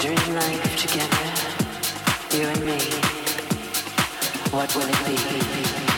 dream life together, you and me, what will it be?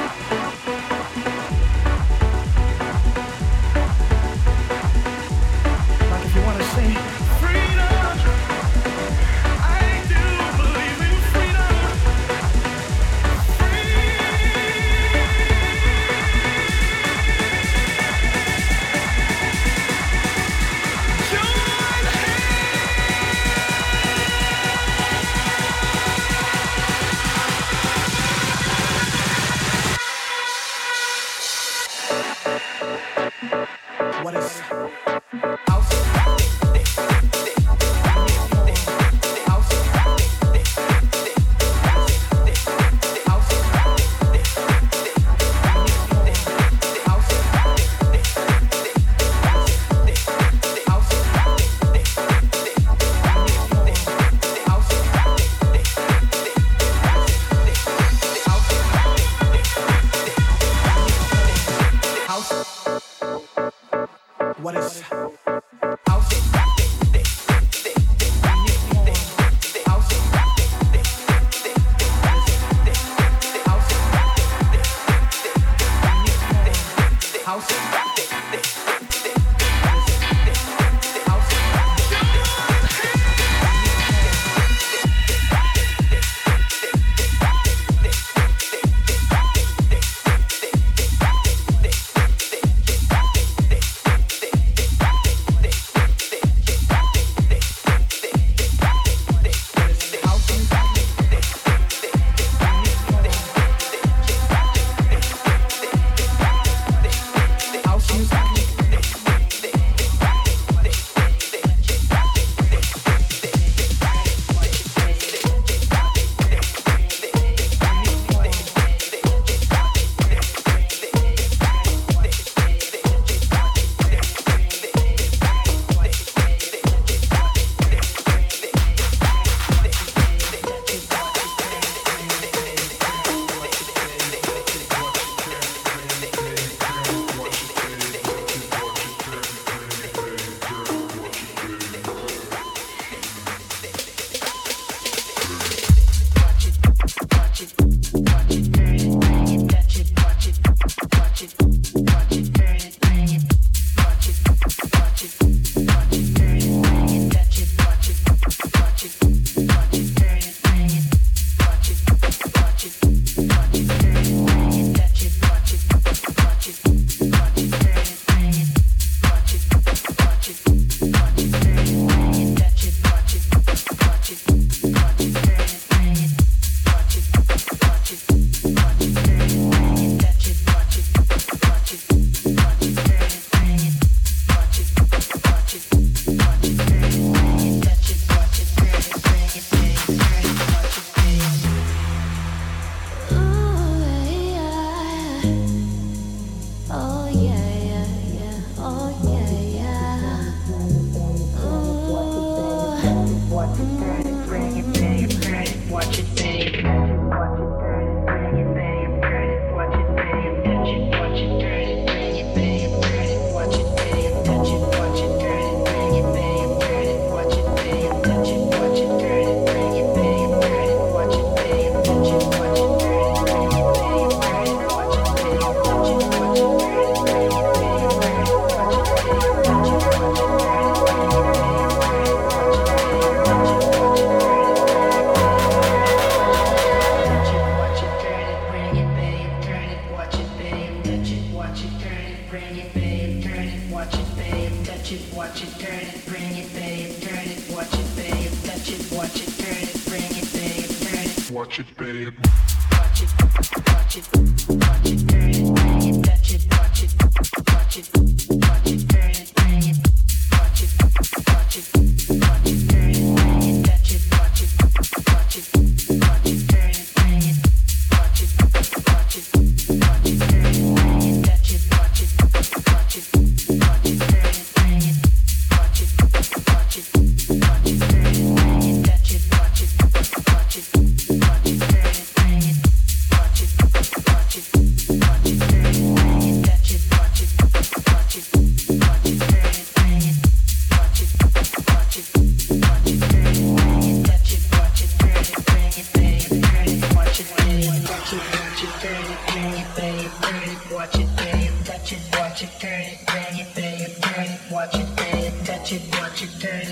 Watch it, turn it, bang it, bang it, turn it. Watch it, bang it, touch it. Watch it, turn it, bang it, bang it, turn it. Watch it, bang it, touch it. Watch it, turn it.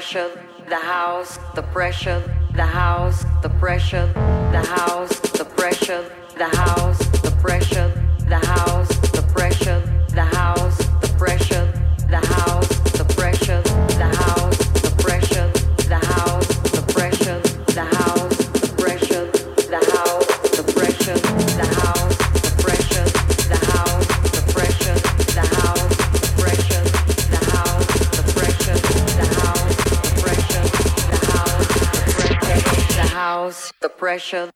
pressure, the house, the pressure, the house, the pressure, the house. pressure.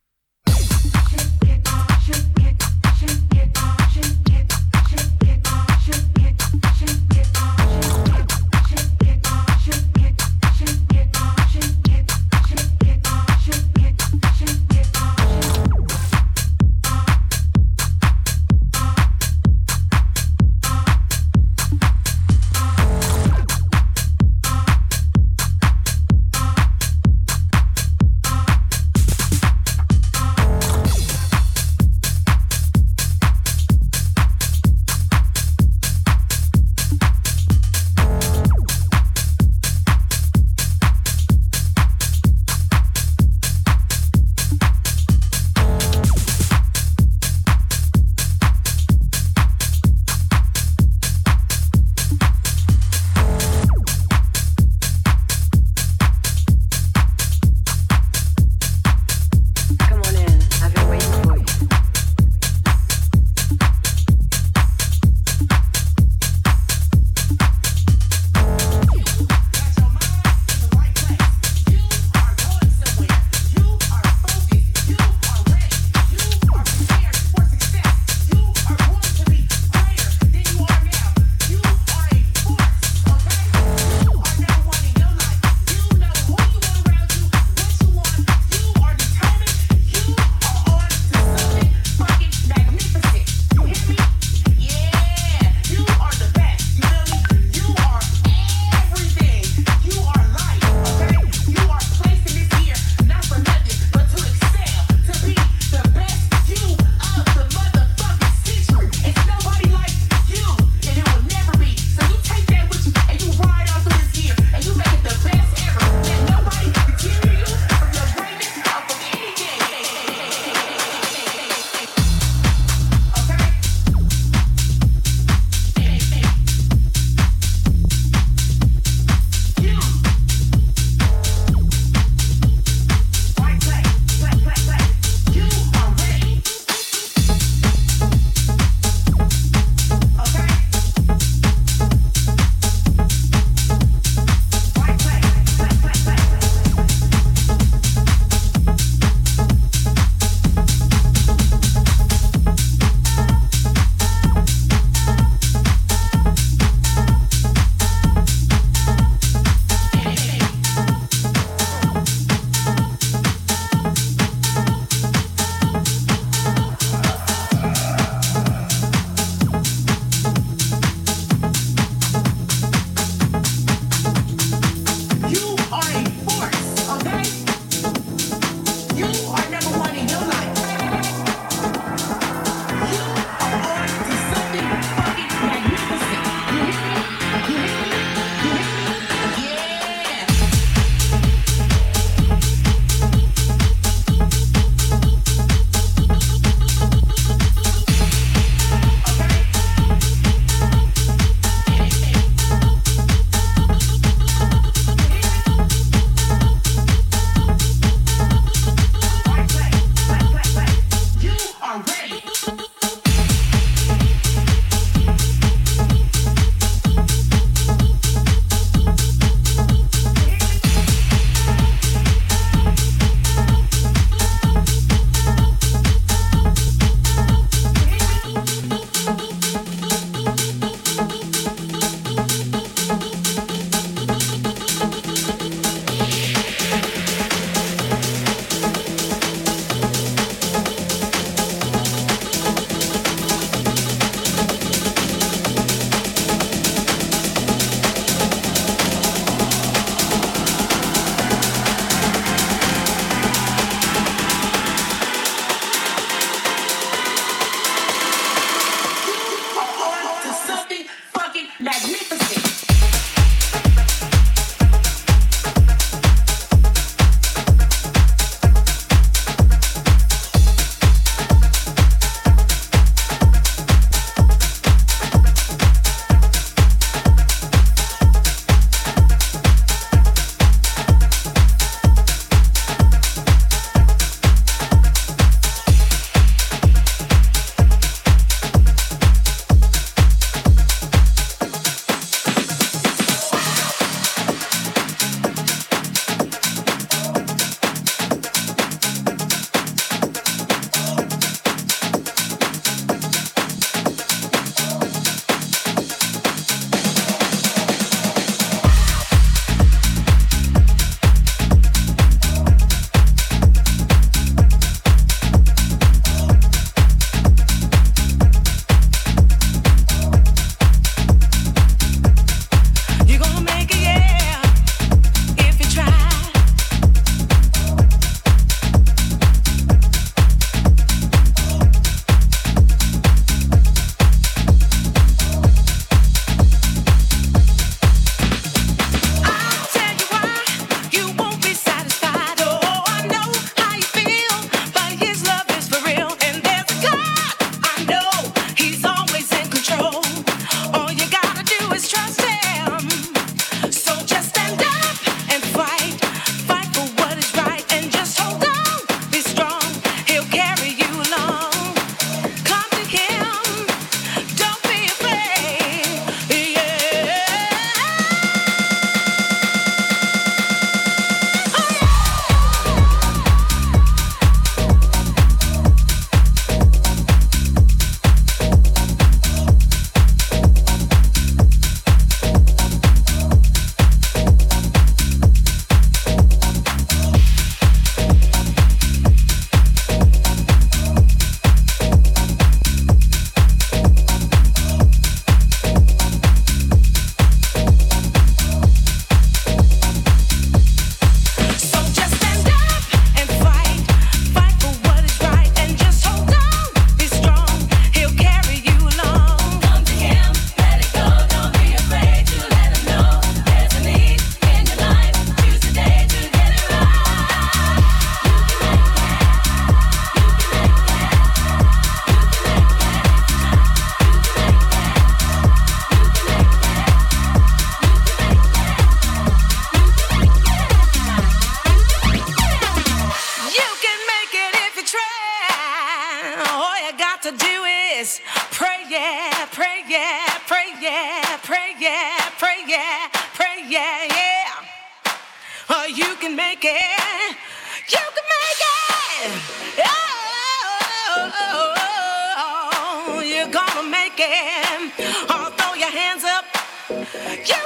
yeah, pray, yeah, yeah. Oh, you can make it. You can make it. Oh, you're gonna make it. Oh, throw your hands up. You